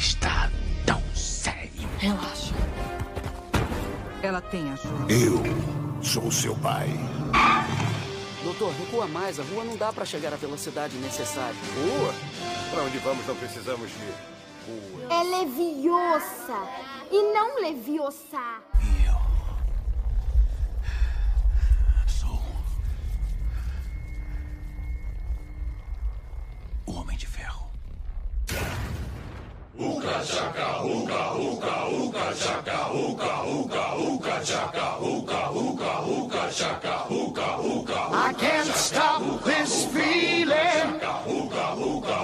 está tão sério? Relaxa. Ela tem ajuda. Eu sou seu pai. Doutor, recua mais. A rua não dá para chegar à velocidade necessária. Rua? Para onde vamos não precisamos de rua. É leviosa e não leviosa. Eu sou o Homem de Ferro. Uka chaka, uka, uka, uka chaka, uka, uka, uka chaka, uka, uka, uka chaka, uka, uka. I can't stop this feeling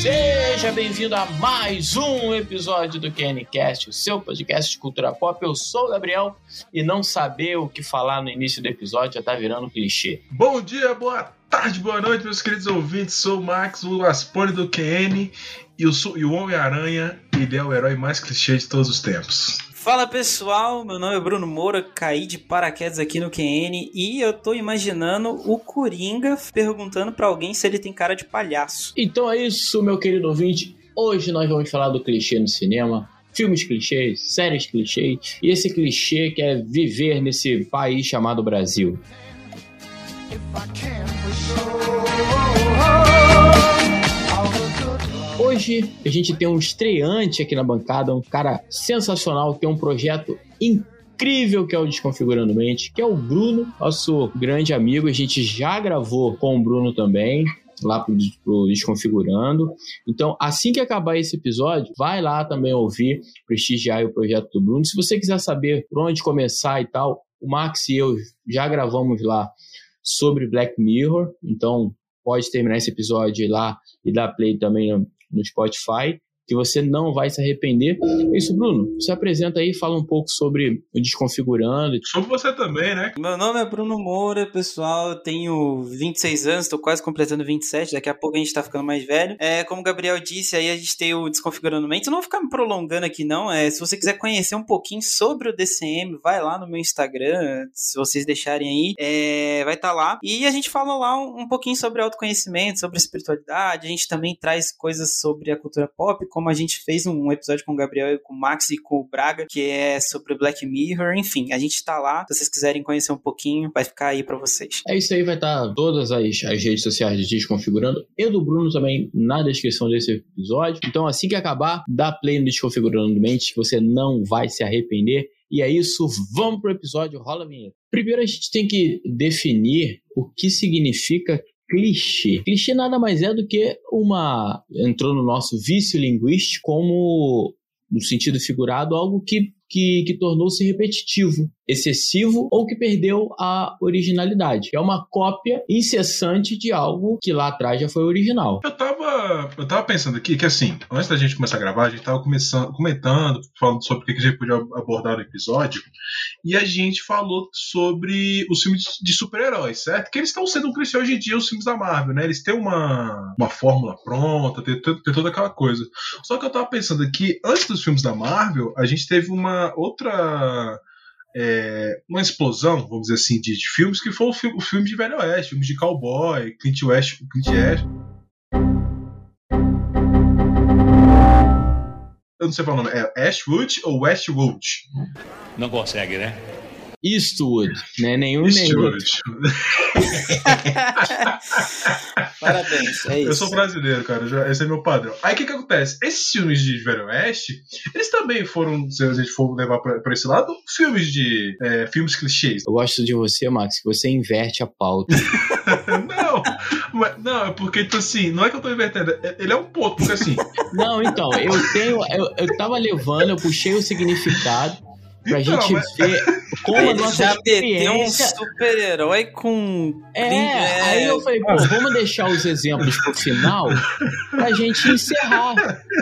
Seja bem-vindo a mais um episódio do KNCast, o seu podcast de cultura pop. Eu sou o Gabriel e não saber o que falar no início do episódio já tá virando clichê. Bom dia, boa tarde, boa noite, meus queridos ouvintes. Sou o Max, o Aspone do QN e o, e o Homem-Aranha, ele é o herói mais clichê de todos os tempos. Fala pessoal, meu nome é Bruno Moura, caí de paraquedas aqui no QN e eu tô imaginando o Coringa perguntando pra alguém se ele tem cara de palhaço. Então é isso, meu querido ouvinte. Hoje nós vamos falar do clichê no cinema. Filmes clichês, séries clichês, e esse clichê que é viver nesse país chamado Brasil. Hoje a gente tem um estreante aqui na bancada, um cara sensacional, tem um projeto incrível que é o Desconfigurando Mente, que é o Bruno, nosso grande amigo. A gente já gravou com o Bruno também, lá pro, Desconfigurando. Então, assim que acabar esse episódio, vai lá também ouvir, prestigiar o projeto do Bruno. Se você quiser saber por onde começar e tal, o Max e eu já gravamos lá sobre Black Mirror, então pode terminar esse episódio lá e dar play também no, Spotify, que você não vai se arrepender. É isso, Bruno, se apresenta aí, fala um pouco sobre o Desconfigurando. Sobre você também, né? Meu nome é Bruno Moura, pessoal, eu tenho 26 anos, tô quase completando 27, daqui a pouco a gente tá ficando mais velho. É, como o Gabriel disse, aí a gente tem o Desconfigurando Mente, eu não vou ficar me prolongando aqui não, é, se você quiser conhecer um pouquinho sobre o DCM, vai lá no meu Instagram, se vocês deixarem aí, é, vai estar tá lá. E a gente fala lá um, um pouquinho sobre autoconhecimento, sobre espiritualidade, a gente também traz coisas sobre a cultura pop, como a gente fez um episódio com o Gabriel, com o Max e com o Braga, que é sobre Black Mirror. Enfim, a gente tá lá. Se vocês quiserem conhecer um pouquinho, vai ficar aí para vocês. É isso aí, vai estar tá todas as, as redes sociais de Desconfigurando e do Bruno também na descrição desse episódio. Então, assim que acabar, dá play no Desconfigurando Mente, que você não vai se arrepender. E é isso, vamos pro episódio, rola a. Primeiro a gente tem que definir o que significa clichê. Clichê nada mais é do que uma. entrou no nosso vício linguístico como, no sentido figurado, algo que, que, que tornou-se repetitivo, excessivo ou que perdeu a originalidade. É uma cópia incessante de algo que lá atrás já foi original. Eu tava, eu tava pensando aqui que, assim, antes da gente começar a gravar, a gente tava começando, comentando, falando sobre o que a gente podia abordar no episódio, e a gente falou sobre os filmes de super-heróis, certo? Que eles estão sendo um clichê hoje em dia, os filmes da Marvel, né? Eles têm uma, uma fórmula pronta, tem, tem, tem toda aquela coisa. Só que eu tava pensando aqui, antes dos filmes da Marvel, a gente teve uma outra é, uma explosão, vamos dizer assim, de, de filmes que foi o filme, de Velho Oeste, filmes de cowboy, Clint West, Clint West. Eu não sei falar o nome, é Ashwood ou Westwood? Não consegue, né? Eastwood, né? Nenhum Eastwood. Parabéns, é isso. Eu sou brasileiro, cara. Já, esse é meu padrão. Aí o que, que acontece? Esses filmes de Velho Oeste, eles também foram, se a gente for levar pra, pra esse lado, filmes de. É, filmes clichês. Eu gosto de você, Max, que você inverte a pauta. não, mas, não, é porque, tipo assim, não é que eu tô invertendo, ele é um ponto, porque assim. Não, então, eu tenho. Eu, eu tava levando, eu puxei o significado pra Então, gente mas- ver como a nossa já meteu um experiência... super-herói com. É, aí eu falei, pô, vamos deixar os exemplos pro final pra gente encerrar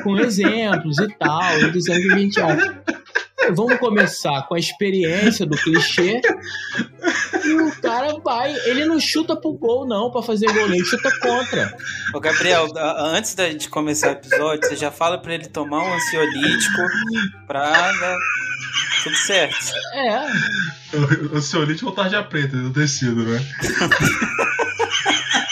com exemplos e tal, e dizendo que a gente acha. vamos começar com a experiência do clichê. E o cara vai, ele não chuta pro gol, não, pra fazer gol, ele chuta contra. Ô, Gabriel, antes da gente começar o episódio, você já fala pra ele tomar um ansiolítico pra dar tudo certo. É. O ansiolítico é o tarja preta do tecido, né?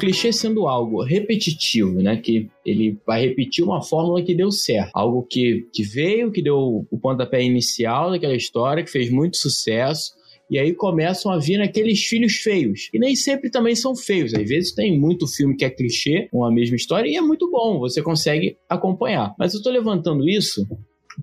clichê sendo algo repetitivo, né? Que ele vai repetir uma fórmula que deu certo. Algo que, que veio, que deu o pontapé inicial daquela história, que fez muito sucesso. E aí começam a vir aqueles filhos feios. E nem sempre também são feios. Às vezes tem muito filme que é clichê, com a mesma história, e é muito bom, você consegue acompanhar. Mas eu tô levantando isso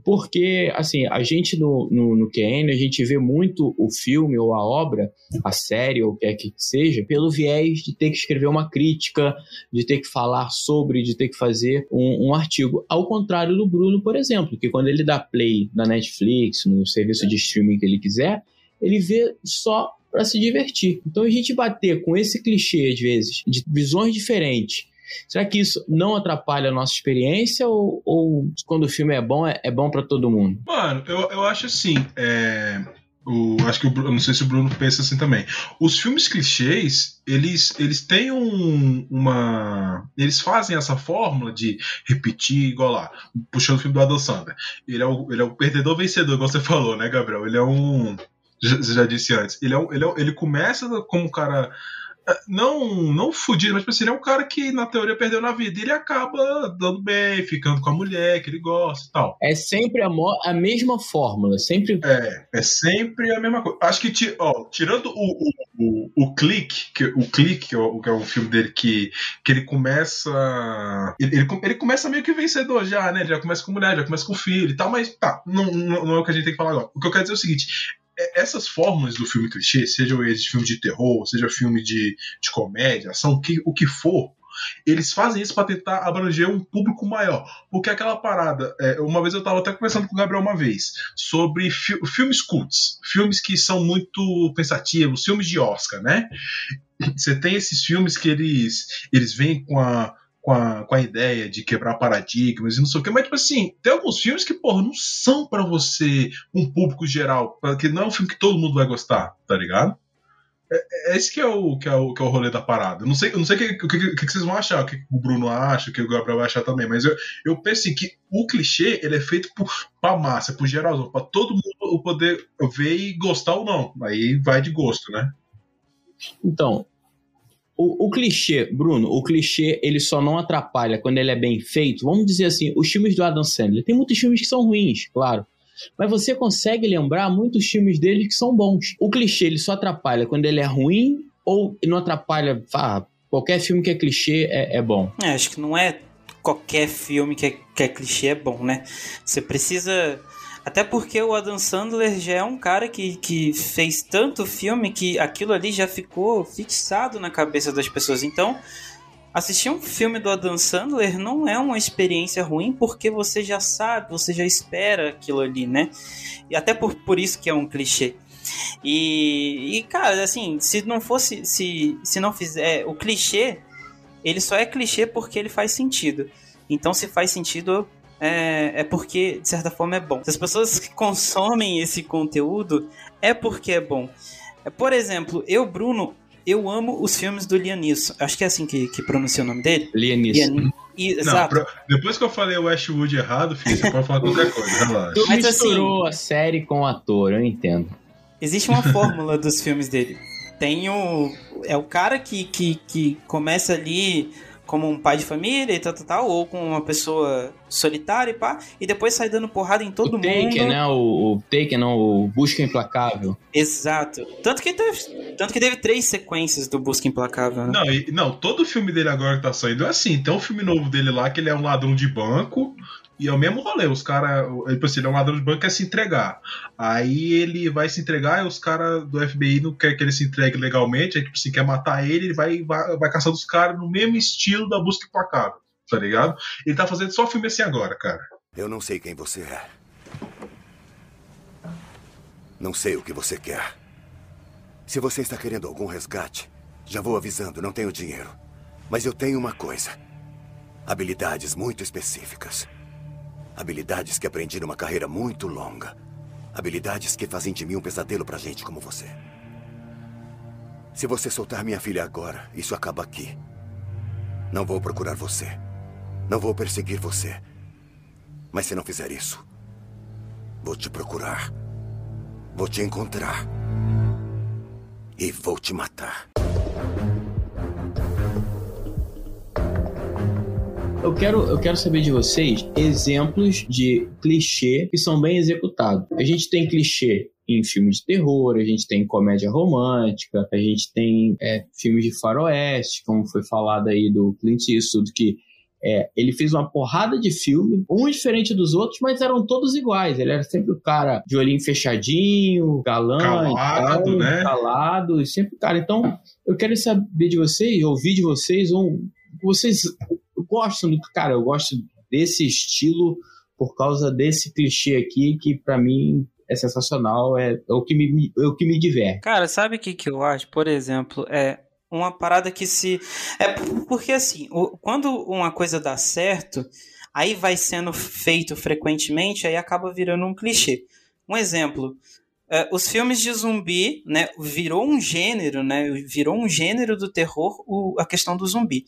porque, assim, a gente no, no, no QN, a gente vê muito o filme ou a obra, a série ou o que é que seja, pelo viés de ter que escrever uma crítica, de ter que falar sobre, de ter que fazer um, um artigo. Ao contrário do Bruno, por exemplo, que quando ele dá play na Netflix, no serviço de streaming que ele quiser, ele vê só para se divertir. Então a gente bater com esse clichê, às vezes, de visões diferentes, Será que isso não atrapalha a nossa experiência ou, ou quando o filme é bom, é, é bom para todo mundo? Mano, eu, eu acho assim. É... O, acho que o não sei se o Bruno pensa assim também. Os filmes clichês, eles, eles têm um, uma. Eles fazem essa fórmula de repetir, igual lá, puxando o filme do Adam Sandler. Ele é o, ele é o perdedor vencedor, igual você falou, né, Gabriel? Ele é um. Você já disse antes. Ele, é, ele, é, ele começa como um cara não não fudido, mas tipo assim, ele é um cara que na teoria perdeu na vida. E ele acaba dando bem, ficando com a mulher que ele gosta e tal. É sempre a, a mesma fórmula, sempre. É, é sempre a mesma coisa. Acho que, ó, tirando o, o, o, Clique, que, o Clique, que é o, que é o filme dele que, que ele começa. Ele, ele, ele, começa meio que vencedor já, né? Ele já começa com mulher, já começa com filho e tal, mas tá, não, não, não é o que a gente tem que falar agora. O que eu quero dizer é o seguinte: essas fórmulas do filme clichê, sejam eles filme de terror, seja filme de, de comédia, ação, que, o que for, eles fazem isso para tentar abranger um público maior. Porque aquela parada. É, uma vez eu estava até conversando com o Gabriel uma vez sobre fi filmes cults, filmes que são muito pensativos, filmes de Oscar, né? Você tem esses filmes que eles, eles vêm com a com a, com a ideia de quebrar paradigmas e não sei o que, mas tipo assim, tem alguns filmes que, porra, não são para você, um público geral, que não é um filme que todo mundo vai gostar, tá ligado? É, é esse que é, o, que, é o, que é o rolê da parada. Eu não sei, eu não sei o que, que, que, vocês vão achar, o que o Bruno acha, o que o Gabriel vai achar também, mas eu, eu penso assim, que o clichê ele é feito por, pra massa, por geralzão, pra todo mundo poder ver e gostar ou não. Aí vai de gosto, né? Então, o, o, clichê, Bruno, o clichê ele só não atrapalha quando ele é bem feito. Vamos dizer assim, os filmes do Adam Sandler. Tem muitos filmes que são ruins, claro. Mas você consegue lembrar muitos filmes dele que são bons. O clichê ele só atrapalha quando ele é ruim ou não atrapalha. Ah, qualquer filme que é clichê é, é bom. É, acho que não é qualquer filme que é, que é clichê é bom, né? Você precisa até porque o Adam Sandler já é um cara que, que fez tanto filme que aquilo ali já ficou fixado na cabeça das pessoas. Então, assistir um filme do Adam Sandler não é uma experiência ruim porque você já sabe, você já espera aquilo ali, né? E até por, por isso que é um clichê. E, e cara, assim, se não fosse, se, se não fizer o clichê, ele só é clichê porque ele faz sentido. Então, se faz sentido, é, é porque, de certa forma, é bom. Se as pessoas que consomem esse conteúdo, é porque é bom. É, por exemplo, eu, Bruno, eu amo os filmes do Liam Neeson. Acho que é assim que, que pronuncia o nome dele. Liam Neeson. Exato. Não, depois que eu falei o Ashwood errado, filho, você pode falar qualquer coisa, relaxa. Tu Mas misturou assim, a série com o ator, eu entendo. Existe uma fórmula dos filmes dele. Tem o... É o cara que, que, que começa ali como um pai de família e tal, tal, tal, ou com uma pessoa solitária e pá, e depois sai dando porrada em todo o mundo. Taken, né? O, o Taken, não, o Busca Implacável. Exato. Tanto que teve, tanto que teve três sequências do Busca Implacável, né? Não, e, não, todo filme dele agora que tá saindo é assim. Tem um filme novo dele lá que ele é um ladrão de banco, e é o mesmo rolê, os caras. Tipo assim, ele é um ladrão de banco que quer se entregar. Aí ele vai se entregar e os caras do FBI não querem que ele se entregue legalmente. Aí, tipo assim, quer matar ele, ele vai, vai, vai caçando os caras no mesmo estilo da busca implacável, tá ligado? Ele tá fazendo só filme assim agora, cara. Eu não sei quem você é. Não sei o que você quer. Se você está querendo algum resgate, já vou avisando, não tenho dinheiro. Mas eu tenho uma coisa: habilidades muito específicas. Habilidades que aprendi numa carreira muito longa. Habilidades que fazem de mim um pesadelo pra gente como você. Se você soltar minha filha agora, isso acaba aqui. Não vou procurar você. Não vou perseguir você. Mas se não fizer isso, vou te procurar. Vou te encontrar. E vou te matar. Eu quero, eu quero saber de vocês exemplos de clichê que são bem executados. A gente tem clichê em filmes de terror, a gente tem comédia romântica, a gente tem é, filmes de faroeste, como foi falado aí do Clint Eastwood, que é, ele fez uma porrada de filme, um diferente dos outros, mas eram todos iguais. Ele era sempre o cara de olhinho fechadinho, galã, calado, então, né? calado, e sempre cara. Então, eu quero saber de vocês, ouvir de vocês, um, vocês gostam do cara, eu gosto desse estilo por causa desse clichê aqui que para mim é sensacional, é, é, o que me, é o que me diverte. Cara, sabe o que, que eu acho? Por exemplo, é uma parada que se. É porque assim, o, quando uma coisa dá certo, aí vai sendo feito frequentemente, aí acaba virando um clichê. Um exemplo. É, os filmes de zumbi, né, virou um gênero, né, virou um gênero do terror o, a questão do zumbi.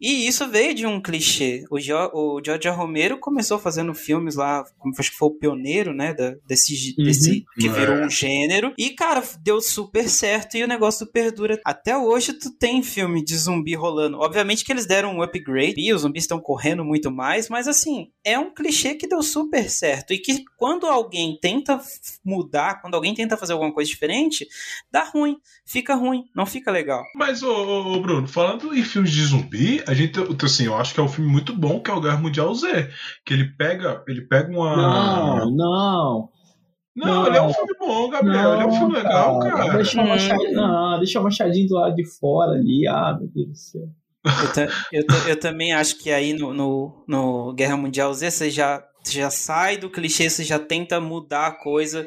E isso veio de um clichê. O, jo, o George Romero começou fazendo filmes lá, como acho que foi o pioneiro, né, da, desse, Uhum. desse que É. virou um gênero. E, cara, deu super certo e o negócio perdura. Até hoje tu tem filme de zumbi rolando. Obviamente que eles deram um upgrade e os zumbis estão correndo muito mais, mas assim, é um clichê que deu super certo. E que quando alguém tenta mudar, quando alguém tenta fazer alguma coisa diferente, dá ruim, fica ruim, não fica legal. Mas, ô, ô, ô, Bruno, falando em filmes de zumbi, a gente, assim, eu acho que é um filme muito bom, que é o Guerra Mundial Z. Que ele pega, ele pega uma. Não, não. Não, não. ele é um filme bom, Gabriel. ele é um filme legal, cara. Deixa o Hum. machadinho, não, deixa o machadinho do lado de fora ali. Ah, meu Deus do céu. Eu, ta- eu ta- eu também acho que aí no, no, no Guerra Mundial Z você já, já sai do clichê, você já tenta mudar a coisa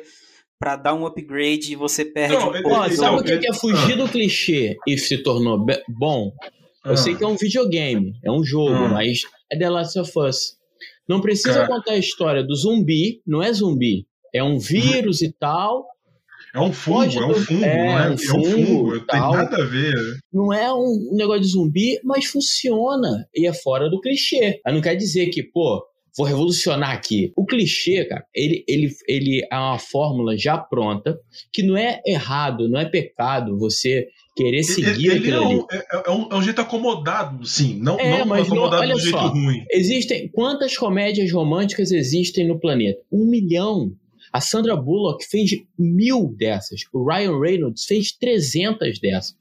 pra dar um upgrade e você perde Não, um ele- pouco. Ele- sabe não, o que, é fugir do clichê e se tornou bom? Eu Ah. sei que é um videogame, é um jogo, Ah. mas é The Last of Us. Não precisa Cara. contar a história do zumbi, não é zumbi. É um vírus e tal. É um fungo, é um fungo, é, não é? um É um fungo fungo, não tem nada a ver. Não é um negócio de zumbi, mas funciona. E é fora do clichê. Aí não quer dizer que, pô, vou revolucionar aqui. O clichê, cara, ele, ele, ele é uma fórmula já pronta, que não é errado, não é pecado você querer seguir Ele, ele é, aquilo ali. um, é, é um, é um jeito acomodado, sim. Não, É, não mas não- acomodado olha do jeito só. ruim. Existem quantas comédias românticas existem no planeta? Um milhão. A Sandra Bullock fez mil dessas. O Ryan Reynolds fez 300 dessas.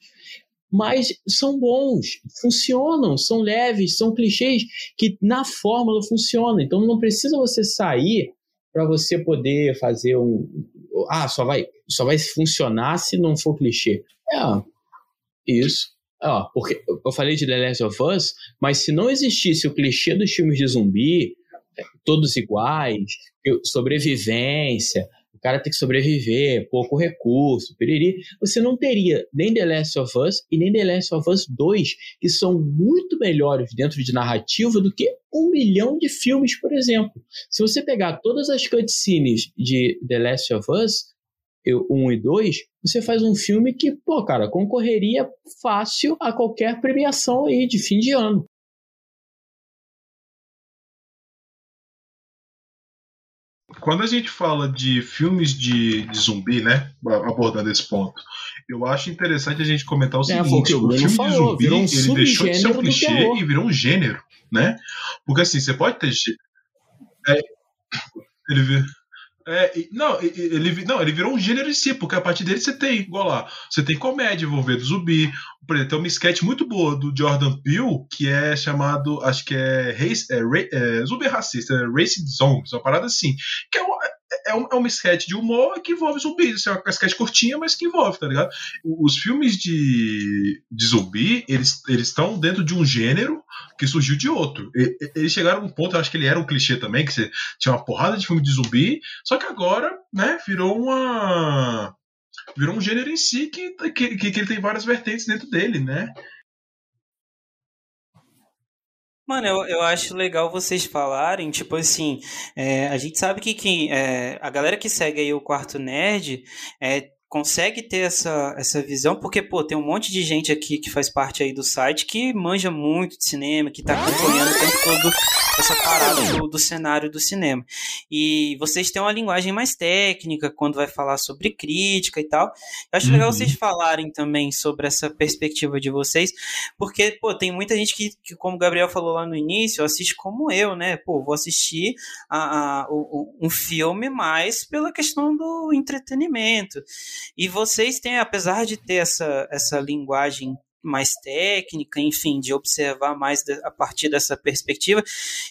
Mas são bons, funcionam, são leves, são clichês que na fórmula funcionam. Então não precisa você sair para você poder fazer um. Ah, só vai, só vai funcionar se não for clichê. É, isso. Ó, porque eu falei de The Last of Us, mas se não existisse o clichê dos filmes de zumbi, é, todos iguais, sobrevivência, o cara tem que sobreviver, pouco recurso, piriri, você não teria nem The Last of Us e nem The Last of Us 2, que são muito melhores dentro de narrativa do que um milhão de filmes, por exemplo. Se você pegar todas as cutscenes de The Last of Us, eu- 1 e 2, você faz um filme que, pô, cara, concorreria fácil a qualquer premiação aí de fim de ano. Quando a gente fala de filmes de, de zumbi, né? Abordando esse ponto, eu acho interessante a gente comentar o É, seguinte: o filme falou, de zumbi um ele deixou de ser um clichê e virou um gênero, né? Porque assim, você pode ter. é, ele é, não, ele, não, ele virou um gênero em si, porque a partir dele você tem, igual lá, você tem comédia envolvendo zumbi. Por exemplo, tem uma sketch muito boa do Jordan Peele, que é chamado, acho que é, race, é, é Zumbi Racista, é Racing Zombies, uma parada assim. Que é é, um, é uma sketch de humor que envolve zumbis. É uma sketch curtinha, mas que envolve, tá ligado? Os filmes de, de zumbi, eles estão dentro de um gênero que surgiu de outro. E- Eles chegaram a um ponto, acho que ele era um clichê também, que você tinha uma porrada de filme de zumbi, só que agora, né, virou uma virou um gênero em si que, que, que ele tem várias vertentes dentro dele, né? Mano, eu, eu acho legal vocês falarem, tipo assim, é, a gente sabe que, que é, a galera que segue aí o Quarto Nerd é, consegue ter essa, essa visão, porque, pô, tem um monte de gente aqui que faz parte aí do site que manja muito de cinema, que tá acompanhando o tempo todo essa parada do, do cenário do cinema. E vocês têm uma linguagem mais técnica quando vai falar sobre crítica e tal. Eu acho uhum. legal vocês falarem também sobre essa perspectiva de vocês, porque, pô, tem muita gente que, que como o Gabriel falou lá no início, assiste como eu, né? Pô, vou assistir a, a, um filme mais pela questão do entretenimento. E vocês têm, apesar de ter essa, essa linguagem mais técnica, enfim, de observar mais a partir dessa perspectiva,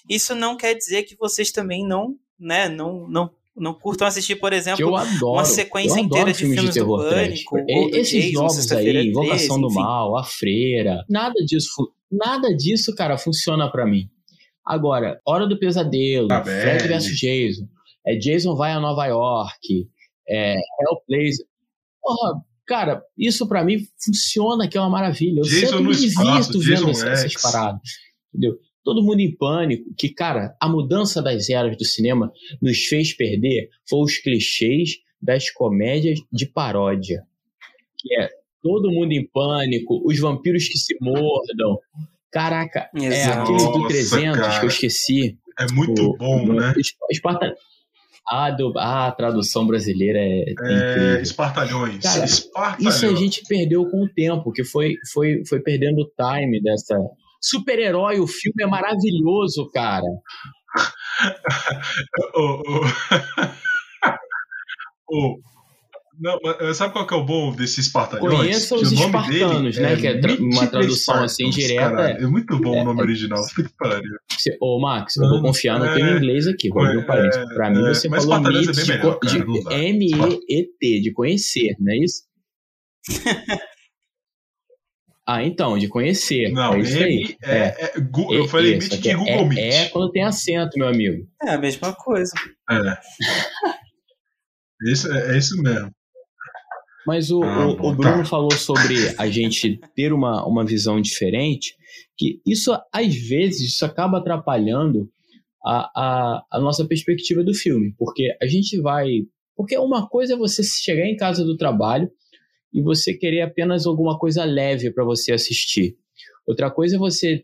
isso não quer dizer que vocês também não, né, não, não não curtam assistir, por exemplo, adoro, uma sequência inteira de filmes, de, filmes de terror do Pânico, ou Esses Jason, novos aí, Invocação 13, do Mal, A Freira, nada disso, nada disso, cara, funciona para mim. Agora, Hora do Pesadelo, tá Fred vs Jason, é, Jason vai a Nova York, é, Hellblazer, porra, cara, isso para mim funciona, que é uma maravilha. Eu Jason sempre me divirto vendo essas paradas, entendeu? Todo mundo em pânico, que, cara, a mudança das eras do cinema nos fez perder foi os clichês das comédias de paródia. Que é todo mundo em pânico, os vampiros que se mordam. Caraca, Exato. é aquele do 300 cara. que eu esqueci. É muito o, bom, o, né? Esparta, a, do, a tradução brasileira é, é, é Espartalhões. Cara, Espartalhões. Isso a gente perdeu com o tempo, que foi, foi, foi perdendo o time dessa. Super-herói, o filme é maravilhoso, cara. oh, oh. oh. Não, sabe qual que é o bom desses espartalhões? Conheça os espartanos, né? É que é tra uma tradução assim direta. É muito bom é, o nome original. Ô, Max, eu vou confiar no teu inglês aqui. Vou abrir um parênteses. Pra mim, você falou meet de, M-E-E-T, de conhecer, não é isso? Ah, então, de conhecer. Não, é isso aí. É, é, é, eu falei Meet de Google Meet. É quando tem acento, meu amigo. É a mesma coisa. É. isso, é, isso mesmo. Mas o, ah, o, o Bruno tá. falou sobre a gente ter uma, uma visão diferente, que isso, às vezes, isso acaba atrapalhando a, a, a nossa perspectiva do filme, porque a gente vai... Porque uma coisa é você chegar em casa do trabalho e você querer apenas alguma coisa leve para você assistir. Outra coisa é você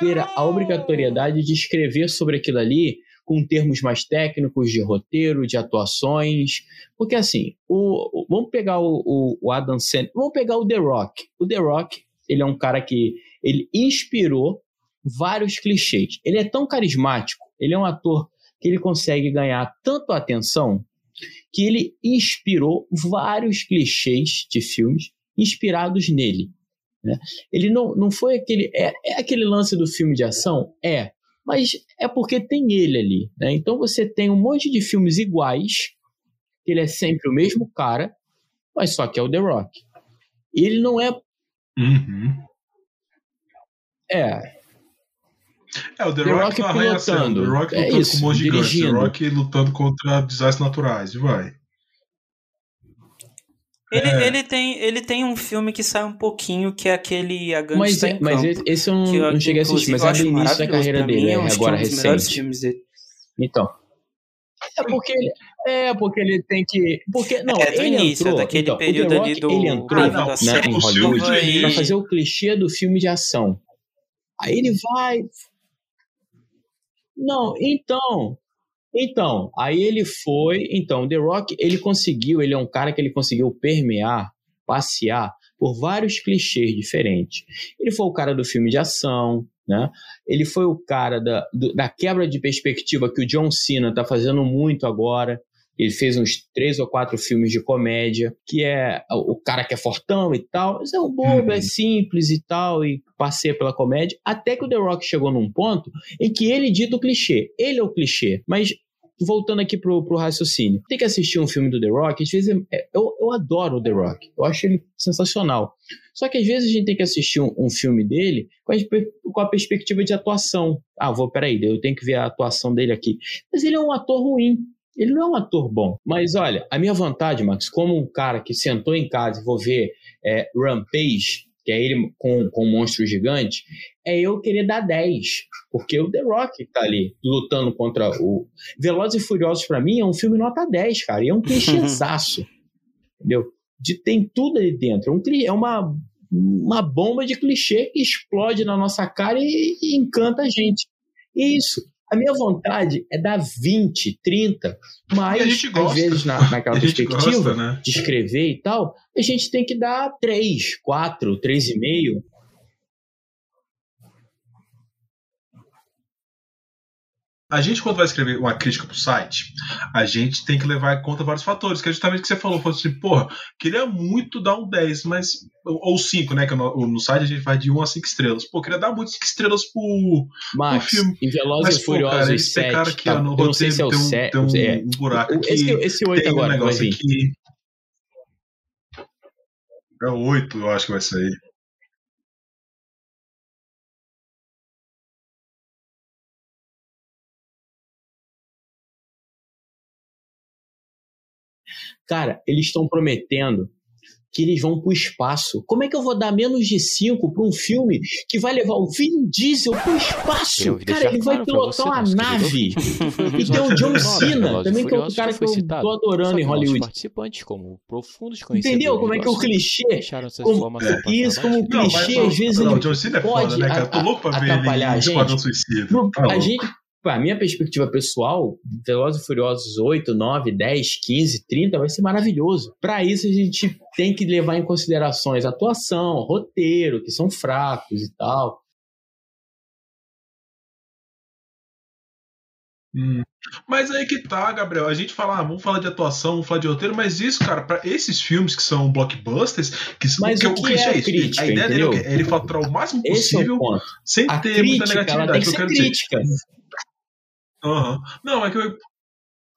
ter a obrigatoriedade de escrever sobre aquilo ali com termos mais técnicos de roteiro, de atuações. Porque assim, o, o vamos pegar o, o, o Adam Sandler, vamos pegar o The Rock. O The Rock, ele é um cara que ele inspirou vários clichês. Ele é tão carismático, ele é um ator que ele consegue ganhar tanto atenção que ele inspirou vários clichês de filmes inspirados nele. Né? Ele não, não foi aquele. É, é aquele lance do filme de ação? É mas é porque tem ele ali. Né? Então você tem um monte de filmes iguais, que ele é sempre o mesmo cara, mas só que é o The Rock. Ele não é. Uhum. É. É, o The, The Rock, Rock pilotando. The Rock é lutando isso, com o gigante. The Rock lutando contra desastres naturais. E vai. Ele, é. ele, tem, ele tem um filme que sai um pouquinho, que é aquele A Gangsta Mas, é, mas esse eu não, que, não cheguei a assistir, mas é do início da carreira dele, é, agora recente. Então. É porque ele, é porque ele tem que. Porque, não, é do ele início, entrou, daquele então, período Rock, ali do. Ele entrou ah, não, né, em Hollywood pra fazer o clichê do filme de ação. Aí ele vai. Não, então. Então, aí ele foi. Então, The Rock, ele conseguiu, ele é um cara que ele conseguiu permear, passear por vários clichês diferentes. Ele foi o cara do filme de ação, né? Ele foi o cara da, do, da quebra de perspectiva que o John Cena está fazendo muito agora. Ele fez uns três ou quatro filmes de comédia, que é o cara que é fortão e tal, mas é um bobo, é uhum. é simples e tal, e passeia pela comédia. Até que o The Rock chegou num ponto em que ele dita o clichê. Ele é o clichê, mas voltando aqui pro, pro raciocínio, tem que assistir um filme do The Rock, às vezes é, eu, eu adoro o The Rock, eu acho ele sensacional. Só que às vezes a gente tem que assistir um, um filme dele com a, com a, perspectiva de atuação. Ah, vou, peraí, eu tenho que ver a atuação dele aqui. Mas ele é um ator ruim. Ele não é um ator bom. Mas olha, a minha vontade, Max, como um cara que sentou em casa e vou ver é, Rampage, que é ele com, com um monstro gigante, é eu querer dar 10. Porque o The Rock tá ali lutando contra o. Velozes e Furiosos, para mim, é um filme nota 10, cara. E é um clichêzaço. entendeu? De, tem tudo ali dentro. É, um, é uma, uma bomba de clichê que explode na nossa cara e, e encanta a gente. Isso. A minha vontade é dar 20, 30, mas às vezes na, naquela perspectiva gosta, né? de escrever e tal, a gente tem que dar 3, 4, 3,5. A gente, quando vai escrever uma crítica pro site, a gente tem que levar em conta vários fatores, que é justamente o que você falou. Falou assim, porra, queria muito dar um 10, mas. Ou 5, né? Que no, no, site a gente vai de 1 a 5 estrelas. Pô, queria dar muito 5 estrelas pro, Max, pro filme. Em Velozes e Furiosos cara, 7, cara aqui, tá, no eu não sei se é tem, 7. tem um, é, um buraco aqui. Esse, esse 8 tem agora um negócio aqui. É o 8, eu acho que vai sair. Cara, eles estão prometendo que eles vão pro espaço. Como é que eu vou dar menos de 5 para um filme que vai levar o Vin Diesel pro espaço? Eu Cara, ele vai claro pra pilotar você, uma nave. querido E tem o John Cena, também que é um cara que eu citado. tô adorando em Hollywood. participantes, como profundos conhecedores Entendeu como é que o do assunto, clichê, como- isso, como o. Não, clichê, não, às vezes não, ele o John Cena é foda, pode né, cara? a- Tô louco pra ver ele atrapalhar a em Esquadrão gente. Suicida. Tá a gente, a minha perspectiva pessoal, Velozes e Furiosos 8, 9, 10, 15, 30 vai ser maravilhoso. Para isso a gente tem que levar em considerações atuação, roteiro, que são fracos e tal. Hum. Mas aí que tá, Gabriel. A gente fala, ah, vamos falar de atuação, vamos falar de roteiro, mas isso, cara, pra esses filmes que são blockbusters, que, Mas que o que é a isso? crítica, a ideia dele é o entendeu? É ele faturar o máximo Esse é o possível sem A ter muita crítica, ela negatividade. tem que ser quero dizer. Aham. Não, é que eu.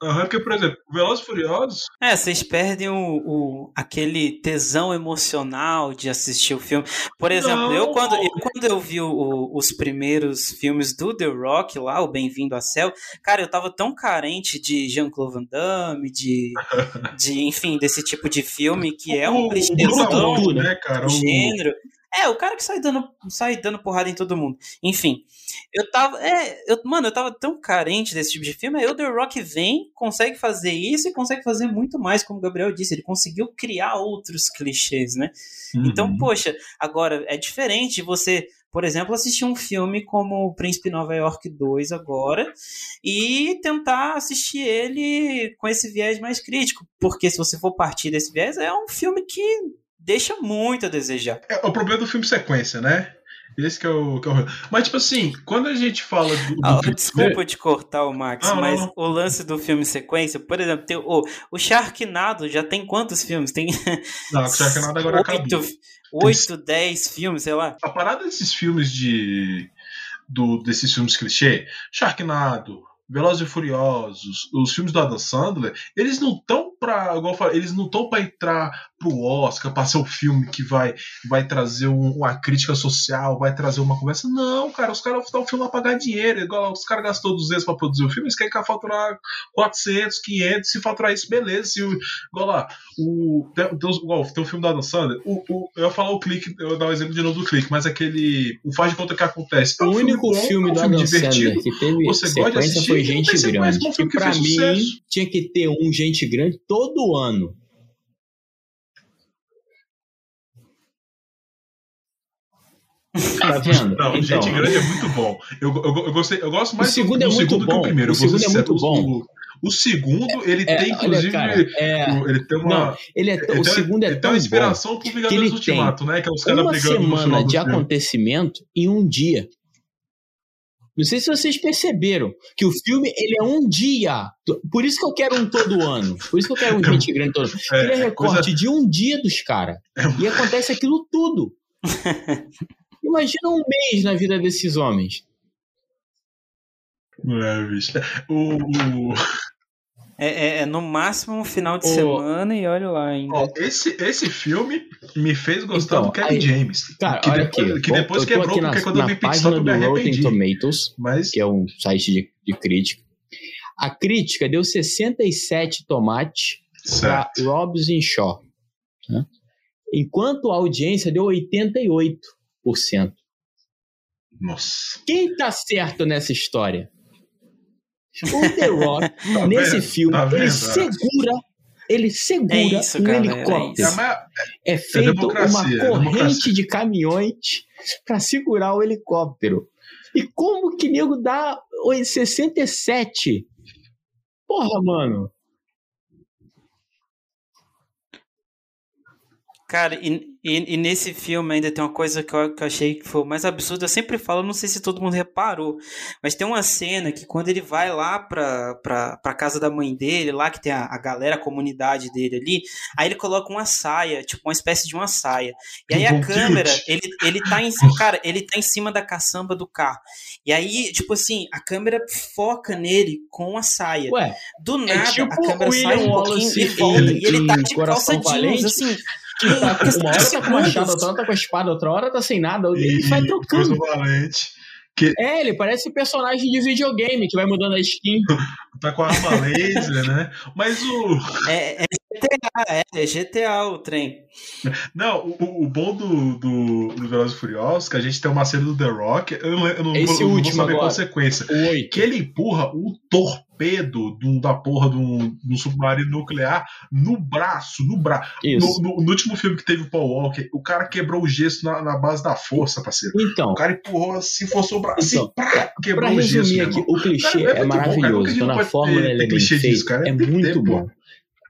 Aham, porque, por exemplo, Velozes e Furiosos. É, vocês perdem o, o- aquele tesão emocional de assistir o filme. Por exemplo, Não. eu quando, eu quando eu vi o- os primeiros filmes do The Rock lá, o Bem-vindo à Céu, cara, eu tava tão carente de Jean-Claude Van Damme, de, de, enfim, desse tipo de filme que é um o clichêzão Brutal, do né, cara? O- gênero. É, o cara que sai dando, sai dando porrada em todo mundo. Enfim, eu tava. É, eu, mano, eu tava tão carente desse tipo de filme. Aí o The Rock vem, consegue fazer isso e consegue fazer muito mais, como o Gabriel disse. Ele conseguiu criar outros clichês, né? Então, Uhum. poxa, agora é diferente você, por exemplo, assistir um filme como O Príncipe Nova York 2 agora e tentar assistir ele com esse viés mais crítico. Porque se você for partir desse viés, é um filme que deixa muito a desejar. É o problema do filme sequência, né? Esse que é o. Que é o... Mas, tipo assim, quando a gente fala do. do Ah, filme- desculpa te cortar o Max, não, mas não. o lance do filme sequência, por exemplo, tem o, o Sharknado já tem quantos filmes? Tem Não, o Sharknado agora acabou. oito, oito, dez filmes, sei lá. A parada desses filmes de. Do, desses filmes clichê, Sharknado, Velozes e Furiosos, os filmes do Adam Sandler, eles não estão pra. Igual falei, eles não estão pra entrar pro Oscar, pra ser o filme que vai, vai trazer um- uma crítica social, vai trazer uma conversa. Não, cara, os caras estão o filme pra pagar dinheiro. Igual os caras gastou 200 pra produzir o filme, eles querem que faturar 400, 500. Se faturar isso, beleza. Se, o- igual lá, o, tem, tem, igual, tem o filme do Adam Sandler, o, o- eu ia falar o clique, eu ia dar o exemplo de novo do clique, mas aquele. O faz de conta que acontece. É O um único bom, filme é um do filme Adam divertido. Sandler que teve Você gosta de sequência assistir, foi Gente Grande. é um Que pra mim sucesso. tinha que ter um Gente Grande todo ano. Tá vendo? Não, então, Gente Grande é muito bom. Eu, eu, eu, gostei, eu gosto mais O segundo do, é do muito segundo que bom. o primeiro. O segundo é muito bom. O, o segundo, ele É, tem, inclusive. cara, é- ele tem uma. Não, ele é tão- ele o tem- segundo é ele tem tão uma bom inspiração pro que Vingadores ele Ultimato, né? Que é os caras uma brigando no semana de acontecimento em um dia. Não sei se vocês perceberam que o filme ele é um dia. Por isso que eu quero um todo ano. Por isso que eu quero um gente grande todo ano. É, ele é recorte coisa- de um dia dos caras. E acontece aquilo tudo. Imagina um mês na vida desses homens. É, bicho. O, o- É, é- é no máximo um final de semana e olha lá ainda. ó, esse, esse filme me fez gostar Então, do Kevin aí- James. Cara, que olha depois, aqui. que depois eu quebrou, aqui na, porque quando eu na vi Pit página Stop eu do me Rotten. Tomatoes, Mas que é um site de, de crítica. A crítica deu 67 tomates para. Robson Shaw. né? Enquanto a audiência deu 88%. Nossa. Quem tá certo nessa história? O The Rock, Tá nesse vendo? filme, Tá ele vendo? segura, ele segura É isso, um galera, é helicóptero. isso. mas É feito democracia, uma é corrente de caminhões para segurar o helicóptero. E como que nego dá oi, 67? Porra, mano. Cara, e, e- e nesse filme ainda tem uma coisa que eu, que eu achei que foi o mais absurdo. Eu sempre falo, não sei se todo mundo reparou, mas tem uma cena que quando ele vai lá pra, pra, pra casa da mãe dele, lá que tem a, a galera, a comunidade dele ali, aí ele coloca uma saia, tipo uma espécie de uma saia. E aí a câmera, ele, ele tá em cara, ele tá em cima da caçamba do carro. E aí, tipo assim, a câmera foca nele com a saia. Ué, Do nada, tipo a câmera William sai um pouquinho Wallace e volta. em- E ele tá de calça Valente. jeans, assim. Uma hora tá com machado, outra hora tá com a espada, outra hora tá sem nada. E, Ele vai trocando. valente. Que É, ele parece personagem de videogame que vai mudando a skin. tá com a arma laser, né? Mas o. É, é GTA, é, é GTA o trem. Não, o, o bom do, do, do Velozes e Furiosos é que a gente tem uma cena do The Rock. Eu não, eu não, Esse vou, eu não vou último saber agora. a sequência. O 8. Que ele empurra o torpedo do- da porra de um, de um submarino nuclear no braço, no braço. No, no- no último filme que teve o Paul Walker, o cara quebrou o gesso na, na base da força, parceiro. Então, O cara empurrou assim, forçou o braço, assim, Então, pra quebrou o gesso. aqui, o clichê Cara, é é, bom, cara. A maravilhoso. gente Quando a pode fórmula ter é bem cara. é muito bom.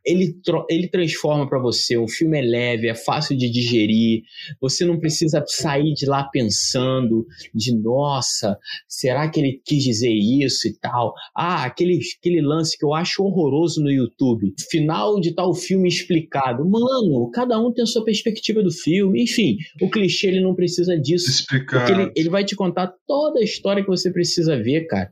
Ele, ele transforma pra você, um filme é leve, é fácil de digerir, você não precisa sair de lá pensando de, nossa, será que ele quis dizer isso e tal? Ah, aquele, aquele lance que eu acho horroroso no YouTube, final de tal filme explicado. Mano, cada um tem a sua perspectiva do filme, enfim, o clichê ele não precisa disso. Explicar. Porque ele, ele vai te contar toda a história que você precisa ver, cara.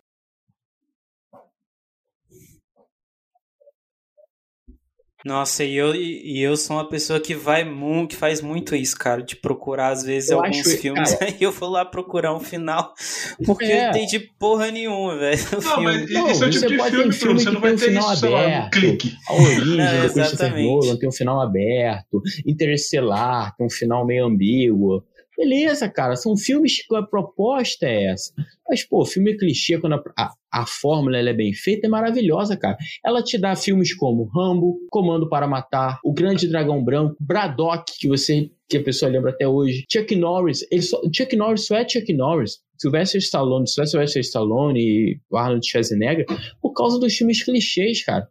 Nossa, e eu, e eu sou uma pessoa que vai muito, que faz muito isso, cara, de procurar às vezes Eu alguns acho- filmes, cara- aí eu vou lá procurar um final, porque eu É. não entendi porra nenhuma, velho. Não, filme. mas Não, esse é o você tipo de filme, um filme Bruno. Você que não vai tem um ter final isso, sei lá, aberto. clique. A origem Não, do Christopher exatamente. Nolan tem um final aberto. Interestelar tem um final meio ambíguo. Beleza, cara, são filmes que a proposta é essa. Mas, pô, filme clichê, quando a, a, a fórmula é bem feita, é maravilhosa, cara. Ela te dá filmes como Rambo, Comando para Matar, O Grande Dragão Branco, Braddock, que você que a pessoa lembra até hoje, Chuck Norris. Ele só, Chuck Norris só é Chuck Norris. Sylvester Stallone só é Sylvester Stallone e Arnold Schwarzenegger por causa dos filmes clichês, cara.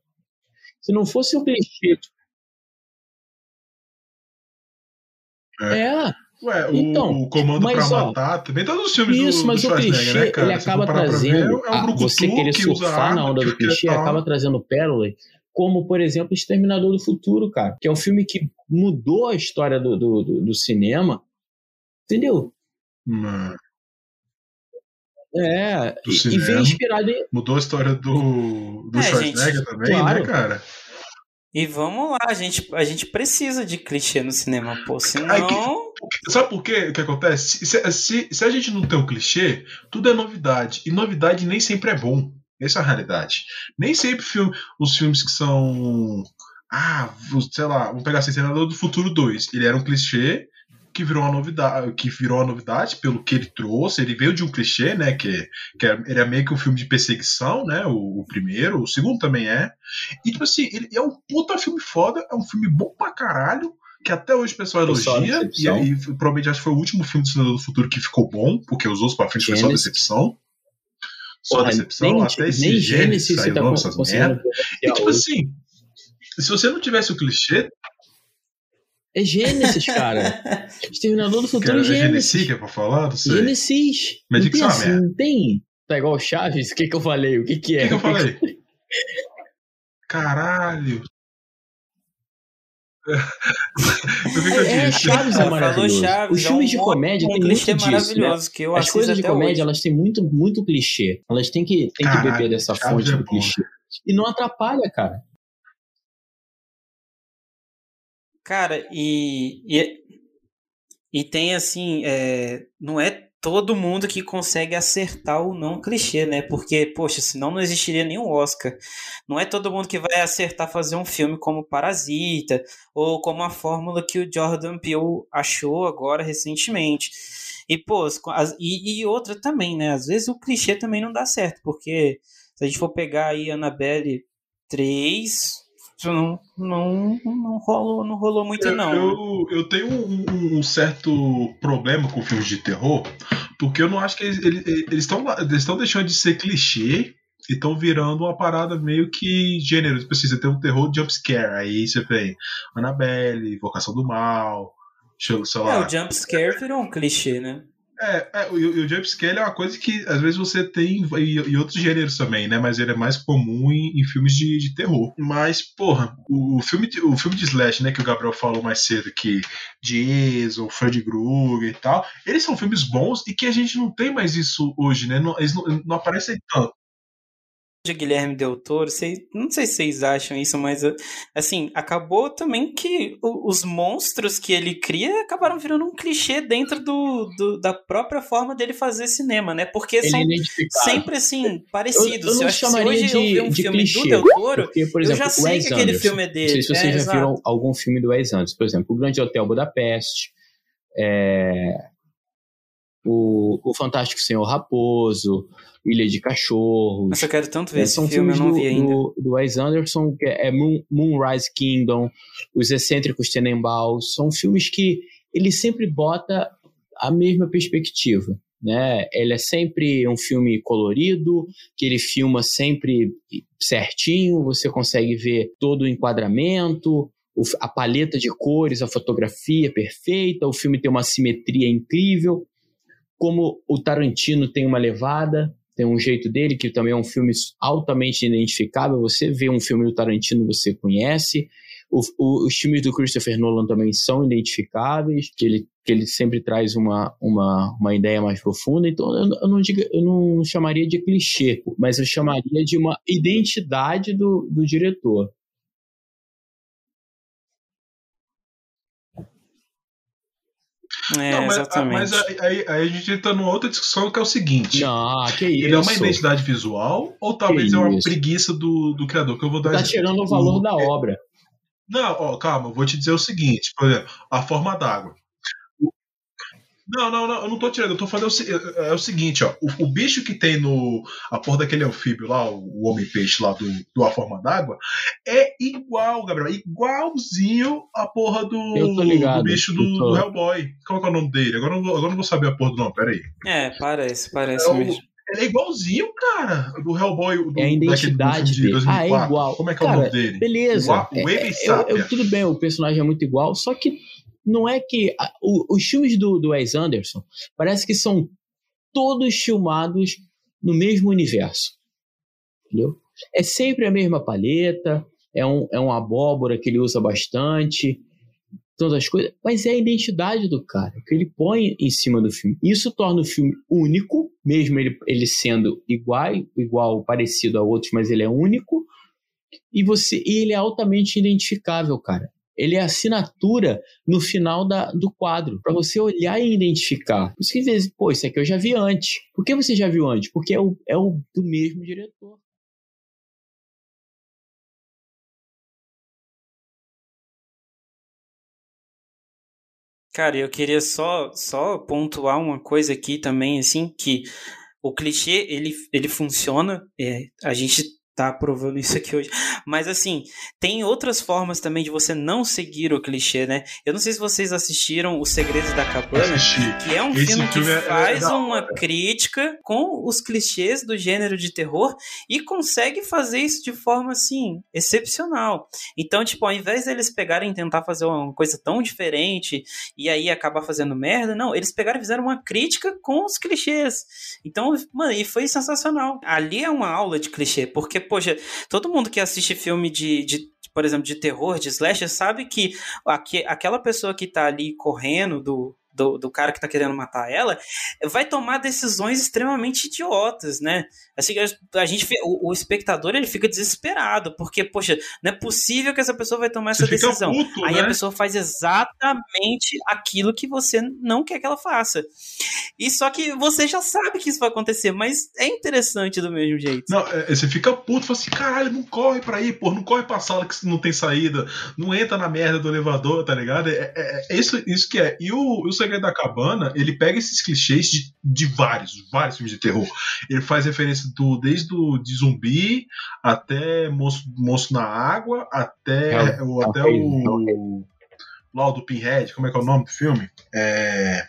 Se não fosse o clichê. É, Ué, o, Então, o Comando mas, pra ó, Matar, também todos os filmes do, Isso, do mas o Schwarzenegger, clichê, né, ele acaba pra ver, trazendo. é um você querer que surfar na onda do quer clichê tal. acaba trazendo pérolas, como, por exemplo, Exterminador do Futuro, cara, que é um filme que mudou a história do, do, do- do cinema. Entendeu? Hum, É, Do e, e vem inspirado em. Mudou a história do, do É, Schwarzenegger gente, também, claro. né, cara? E vamos lá, a gente, a gente precisa de clichê no cinema, pô, senão... Ai, que- Sabe por quê? O que acontece? Se, se, se a gente não tem um clichê, tudo é novidade. E novidade nem sempre é bom. Essa é a realidade. Nem sempre filme, os filmes que são. Ah, sei lá, vamos pegar assim, Senador do Futuro 2. Ele era um clichê que virou uma novidade, que virou uma novidade pelo que ele trouxe. Ele veio de um clichê, né? Que, que era, ele é meio que um filme de perseguição, né? O, o primeiro, o segundo também é. E tipo assim, ele é um puta filme foda, é um filme bom pra caralho. Que até hoje o pessoal elogia, e, aí provavelmente acho que foi o último filme do Senador do Futuro que ficou bom, porque os outros pra frente foi só decepção. Só Porra, decepção, nem, até esse nem Gênesis saiu tá nome, essas merda. E tipo hoje. assim, se você não tivesse o clichê, É Gênesis, cara. Exterminador do que Futuro era é a Genesi Gênesis. que é pra falar, não sei. O Gênesis. Mas Não tem que é assim, não tem. Tá igual o Chaves? O que que eu falei? O que que é? que, que eu falei? Caralho. É, é. Chaves é maravilhoso. Chaves, Os é filmes um de comédia tem clichê muito disso, né? que As coisas de comédia, hoje. elas têm muito, muito clichê. Elas têm que, têm que Caralho, beber dessa Chaves fonte é do clichê. E não atrapalha, cara. Cara, e, e, e tem assim, é, não é todo mundo que consegue acertar ou não clichê, né? Porque, poxa, senão não existiria nenhum Oscar. Não é todo mundo que vai acertar fazer um filme como Parasita ou como a fórmula que o Jordan Peele achou agora recentemente. E, pô, e, e outra também, né? Às vezes o clichê também não dá certo, porque se a gente for pegar aí Annabelle 3, não, não, não, rolou, não rolou muito, não. Eu, eu tenho um, um, certo problema com filmes de terror, porque eu não acho que eles estão eles eles deixando de ser clichê e estão virando uma parada meio que gênero. Tipo assim, você tem um terror jumpscare, aí você tem Annabelle, Invocação do Mal, sei lá. É, o jumpscare virou um clichê, né? É, é o, o jumpscare é uma coisa que às vezes você tem em, em outros gêneros também, né? Mas ele é mais comum em, em filmes de, de, terror. Mas, porra, o, o, filme de, o filme de Slash, né, que o Gabriel falou mais cedo, que Jason, Freddy Krueger e tal, eles são filmes bons e que a gente não tem mais isso hoje, né? Não, eles não, não aparecem tanto de Guilherme Del Toro, sei, não sei se vocês acham isso, mas assim, acabou também que os monstros que ele cria acabaram virando um clichê dentro do, do da própria forma dele fazer cinema, né? Porque ele são sempre assim, parecidos. Eu, eu, eu acho que se hoje de, eu ver um de filme clichê, do Del Toro, porque, por exemplo, eu já sei Wes que aquele Anderson, filme é dele. Não sei se vocês é, já exato. viram algum filme do Wes Anderson, por exemplo, O Grande Hotel Budapeste, é, o, o Fantástico Senhor Raposo, Ilha de Cachorros. Mas eu quero tanto ver É, esse são filme, eu filmes não do, vi ainda. do, do Wes Anderson, que é Moon, Moonrise Kingdom, Os Excêntricos Tenenbaums, são filmes que ele sempre bota a mesma perspectiva. Né? Ele é sempre um filme colorido, que ele filma sempre certinho, você consegue ver todo o enquadramento, a paleta de cores, a fotografia perfeita, o filme tem uma simetria incrível. Como o Tarantino tem uma levada, tem um jeito dele, que também é um filme altamente identificável. Você vê um filme do Tarantino, você conhece. O- o- os filmes do Christopher Nolan também são identificáveis, que ele, que ele sempre traz uma, uma, uma ideia mais profunda. Então, eu, eu não digo, eu não chamaria de clichê, mas eu chamaria de uma identidade do, do diretor. É, Não, mas, exatamente. mas aí, aí- aí a gente entra numa outra discussão que é o seguinte: Não, que isso. ele é uma identidade visual ou talvez Que é uma isso. preguiça do, do criador? Que eu vou dar Tá exemplo. tirando o valor O- da obra. Não, ó, calma, eu vou te dizer o seguinte, por exemplo, a forma d'água. O- Não, não, não, eu não tô tirando, eu tô falando o, se- é, é o seguinte, ó, o, o bicho que tem no. a porra daquele anfíbio lá, o, o homem-peixe lá do, do A Forma d'Água, é igual, Gabriel, igualzinho a porra do, Eu tô ligado, do bicho do, do Hellboy. Qual que é o nome dele? Agora eu não vou, agora não vou saber a porra do nome, peraí. É, parece, parece É o- mesmo. Ele é igualzinho, cara, do Hellboy. Do, É a identidade filme de dele. 2004. Ah, é igual. Como é que é Cara, o nome dele? Beleza. O, o É, é, eu- eu- tudo bem, o personagem é muito igual, só que não é que. a- o- os filmes do, do Wes Anderson parece que são todos filmados no mesmo universo. Entendeu? É sempre a mesma paleta, é um, é uma abóbora que ele usa bastante, todas as coisas, mas é a identidade do cara, que ele põe em cima do filme. Isso torna o filme único, mesmo ele, ele sendo igual, igual, parecido a outros, mas ele é único, e você e ele é altamente identificável, cara. Ele é assinatura no final da, do quadro, para você olhar e identificar. Por isso que às vezes, pô, isso aqui eu já vi antes. Por que você já viu antes? Porque é o, é o do mesmo diretor. Cara, eu queria só, só pontuar uma coisa aqui também, assim, que o clichê, ele, ele funciona, é, a gente tá provando isso aqui hoje, mas assim, tem outras formas também de você não seguir o clichê, né? Eu não sei se vocês assistiram Os Segredos da Cabana, que é um Esse filme que filme é- é faz da uma crítica com os clichês do gênero de terror e consegue fazer isso de forma, assim, excepcional. Então, tipo, ao invés deles pegarem e tentar fazer uma coisa tão diferente e aí acabar fazendo merda, não, eles pegaram e fizeram uma crítica com os clichês. Então, mano, e foi sensacional. Ali é uma aula de clichê, porque, poxa, todo mundo que assiste filme de, de por exemplo, de terror, de slasher, sabe que aque- aquela pessoa que tá ali correndo do, do, do cara que tá querendo matar ela, vai tomar decisões extremamente idiotas, né? Assim, a, gente, o, o, espectador, ele fica desesperado, porque, poxa, não é possível que essa pessoa vai tomar essa decisão. Puto, Aí né? a pessoa faz exatamente aquilo que você não quer que ela faça. E só que você já sabe que isso vai acontecer, mas é interessante do mesmo jeito. Não, é, você fica puto, fala assim, caralho, não corre pra ir, pô, não corre pra sala que não tem saída, não entra na merda do elevador, tá ligado? É, é, é isso, isso que é. E o, o Segredo da Cabana, ele pega esses clichês de, de vários, vários filmes de terror. Ele faz referência do, desde o de zumbi até monstro, monstro na água, até, é, o, até o, o. Lá o do Pinhead, como é que é o nome do filme? É.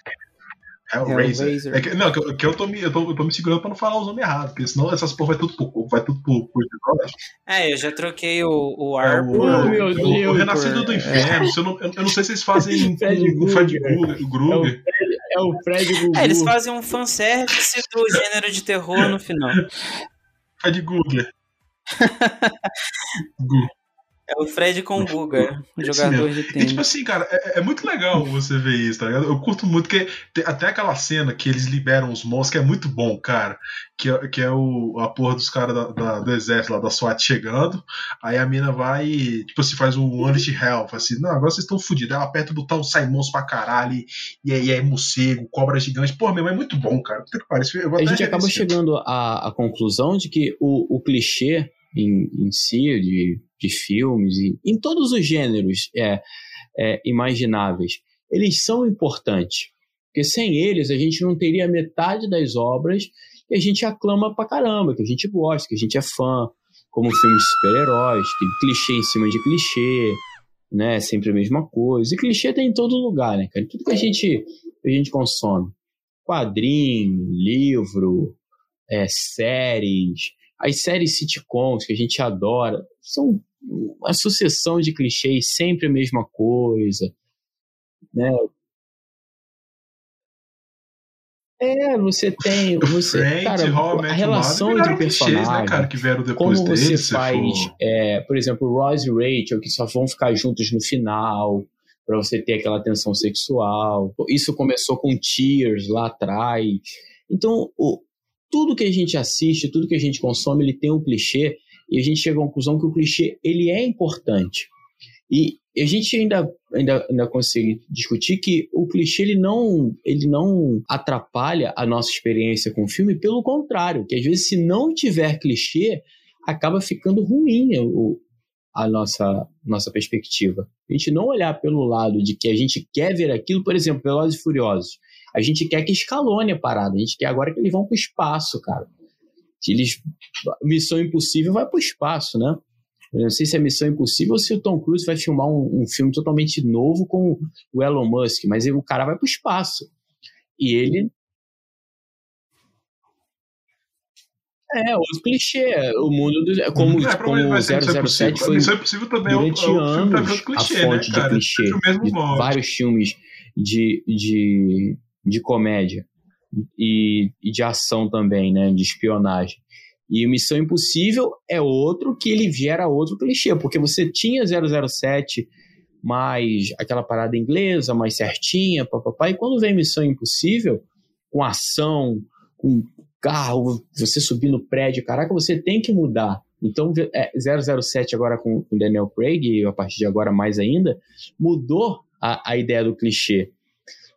Hellraiser. Hellraiser. É que, não, que, que eu, tô me, eu, tô, eu tô me segurando pra não falar o nome errado, porque senão essas porra vai tudo pro, vai tudo pro, pro É, eu já troquei o, o ar é, o, meu Deus, o, o Renascido do Inferno. É. Eu, não, eu, não sei se eles fazem com o Fred Krueger. É o Fred Gugu. É, eles fazem um fanservice do gênero de terror no final. Fred Gugu. É o Fred com o Guga, jogador de tênis. E tipo assim, cara, é, é, muito legal você ver isso, tá ligado? Eu curto muito que tem, até aquela cena que eles liberam os monstros, que é muito bom, cara. Que é, que é o, a porra dos caras da, da, do exército lá, da SWAT chegando. Aí a mina vai e, tipo assim, faz um Unleash Hell. Fala assim, não, agora vocês estão fodidos. Ela aperta o botão, sai monstro pra caralho. E aí é morcego, cobra gigante. Porra, meu, é muito bom, cara. Que parece, a gente acaba chegando à, à conclusão de que o, o clichê em, em si, de, de filmes, e, em todos os gêneros é, é, imagináveis, eles são importantes. Porque sem eles a gente não teria metade das obras que a gente aclama pra caramba, que a gente gosta, que a gente é fã, como filmes de super-heróis, tem clichê em cima de clichê, né? Sempre a mesma coisa. E clichê tem em todo lugar, né, cara? Tudo que a gente, a gente consome. Quadrinho, livro, é, séries, as séries sitcoms que a gente adora são uma sucessão de clichês, sempre a mesma coisa, né? É, você tem. Você, Friends, cara, a relação entre personagens. Né, cara, que vieram depois como você faz, é, por exemplo, Ross e Rachel, que só vão ficar juntos no final, para você ter aquela tensão sexual. Isso começou com Tears lá atrás. Então, o, tudo que a gente assiste, tudo que a gente consome, ele tem um clichê e a gente chega à conclusão que o clichê ele é importante. E a gente ainda, ainda, ainda consegue discutir que o clichê ele não, ele não atrapalha a nossa experiência com o filme, pelo contrário, que às vezes se não tiver clichê, acaba ficando ruim o, a nossa, nossa perspectiva. A gente não olhar pelo lado de que a gente quer ver aquilo, por exemplo, Velozes e Furiosos. A gente quer que escalone a parada. A gente quer agora que eles vão para o espaço, cara. Se eles. Missão Impossível vai para o espaço, né? Eu não sei se é Missão Impossível ou se o Tom Cruise vai filmar um, um filme totalmente novo com o Elon Musk, mas o cara vai para o espaço. E ele. É, outro clichê. O mundo do. É como, é, como o 007 foi. Missão Impossível também durante é o, anos clichê, a fonte né, de clichê. De vários filmes de, de de comédia e, e, de ação também, né, de espionagem. E Missão Impossível é outro que ele viera outro clichê, porque você tinha 007 mais aquela parada inglesa, mais certinha, papapá, e quando vem Missão Impossível, com ação, com carro, você subir no prédio, caraca, você tem que mudar. Então, é, 007 agora com, com Daniel Craig, e a partir de agora mais ainda, mudou a, a ideia do clichê.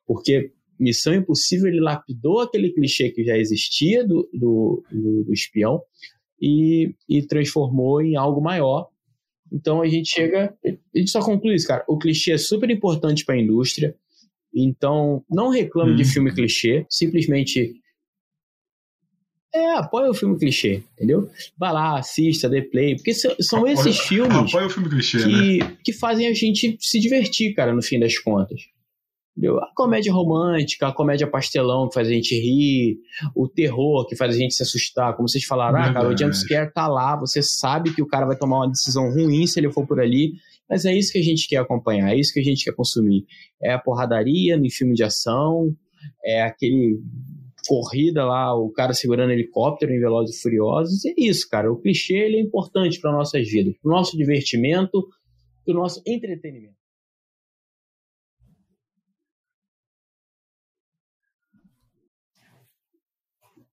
Porque Missão Impossível ele lapidou aquele clichê que já existia do, do, do, do espião e, e transformou em algo maior. Então a gente chega, a gente só conclui isso, cara. O clichê é super importante para a indústria. Então não reclame hum. de uhum. filme clichê, simplesmente é, apoia o filme clichê, entendeu? Vai lá, assista, dê play, porque são apoia, esses filmes clichê, que, né? que fazem a gente se divertir, cara, no fim das contas. A comédia romântica, a comédia pastelão que faz a gente rir, o terror que faz a gente se assustar. Como vocês falaram, ah, cara, o jumpscare tá lá, você sabe que o cara vai tomar uma decisão ruim se ele for por ali, mas é isso que a gente quer acompanhar, é isso que a gente quer consumir. É a porradaria no filme de ação, é aquele corrida lá, o cara segurando helicóptero em Velozes e Furiosos, é isso, cara. O clichê ele é importante para nossas vidas, para o nosso divertimento, para o nosso entretenimento.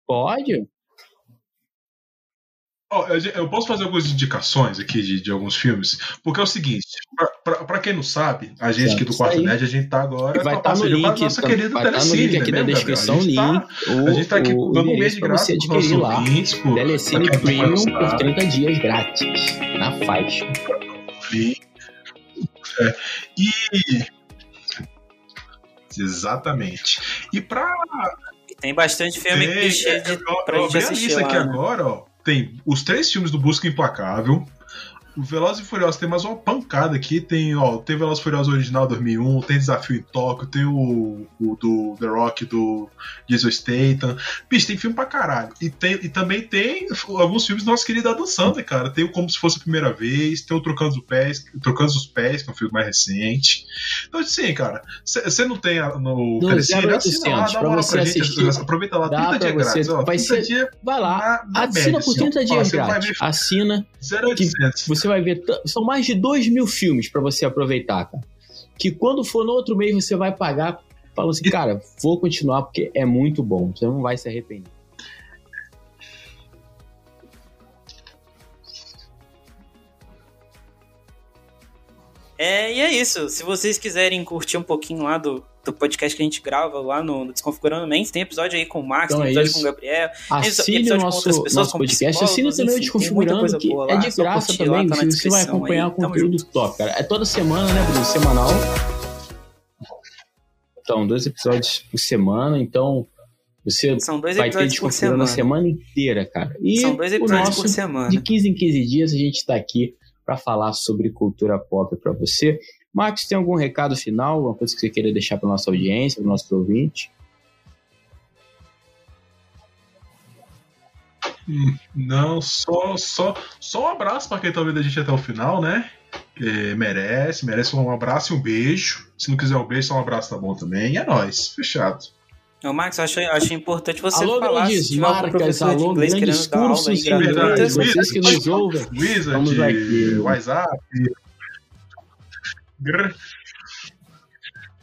Pode? Ó, eu- eu posso fazer algumas indicações aqui de, de alguns filmes, porque é o seguinte, pra quem não sabe, a gente aqui do Quarto. Nerd, a gente tá agora Vai com a estar no link, nossa tam- querida vai tá no Telecine, link aqui né, na mesmo, descrição, Gabriel? A gente link, tá, a gente tá aqui o, o dando um mês de graça você adquirir lá. ouvintes, pô, Telecine Premium por 30 dias grátis, na faixa. É, e- exatamente. E pra E tem bastante filme Tem, clichê é, de, eu- pra eu gente assistir lá, aqui né? agora, ó. Tem os três filmes do Busca Implacável. O Velozes e Furiosos tem mais uma pancada aqui. Tem, ó, tem Velozes e Furiosos original 2001, tem Desafio em Tóquio, tem o, o do The Rock, do Jason Statham. Bicho, tem filme pra caralho. E, tem, e também tem alguns filmes do nosso querido Adam Sandler, cara. Tem o Como Se Fosse a Primeira Vez, tem o Trocando os Pés, Trocando os Pés, que é um filme mais recente. Então, assim, cara, você não tem a- no Telecine, assina lá, 0800, dá uma você pra gente, assistir, aproveita lá, Dá 30 pra dias grátis, ó, Vai 30 ser. dias Vai lá. na, na Assina média, por assim, ó. 30 Ó, dias vai grátis. Assina. 0800. Você vai ver. São mais de 2 mil filmes pra você aproveitar, cara. Que quando for no outro mês você vai pagar. Fala assim, cara, vou continuar porque é muito bom. Você não vai se arrepender. É, e é isso. Se vocês quiserem curtir um pouquinho lá do, do podcast que a gente grava lá no, no Desconfigurando Mentes, tem episódio aí com o Max, Então tem é episódio isso. com o Gabriel. Assine o episódio com nosso, outras pessoas, nosso podcast. Assine também o Desconfigurando, que boa é lá, de graça curtir lá, também. tá você vai acompanhar aí. Tamo conteúdo top, cara. É toda semana, né, Bruno? Semanal. Então, dois episódios por semana. Então, você São dois vai ter Desconfigurando a semana. inteira, cara. E São dois o episódios nosso, por semana. De 15 em 15 dias, a gente tá aqui para falar sobre cultura pop para você. Marcos, tem algum recado final? Alguma coisa que você queira deixar para nossa audiência, para nossos ouvintes? Hum, Não, só, só, só um abraço pra quem tá ouvindo a gente até o final, né? Que merece, merece um abraço e um beijo. Se não quiser um beijo, só um abraço tá bom também. É nóis, fechado. Ô, Max, eu acho importante você alô, falar grandes marcas, professor de alô, inglês grandes querendo dar aula aí cursos de vocês que nos ouvem. Wizard, Vamos aqui. WhatsApp.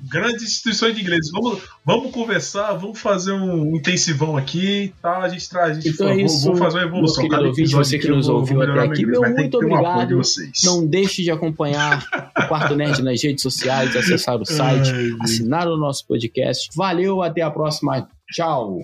Gr- Grandes instituições de inglês. Vamos, vamos conversar, vamos fazer um intensivão aqui, tá? A gente traz, a gente Então for- é isso, vamos fazer uma evolução. Cada ouvinte, episódio você que nos vou- vou ouviu até aqui, meu muito de obrigado. Não deixe de acompanhar o Quarto Nerd nas redes sociais, acessar o site, Ai, assinar o nosso podcast. Valeu, até a próxima. Tchau.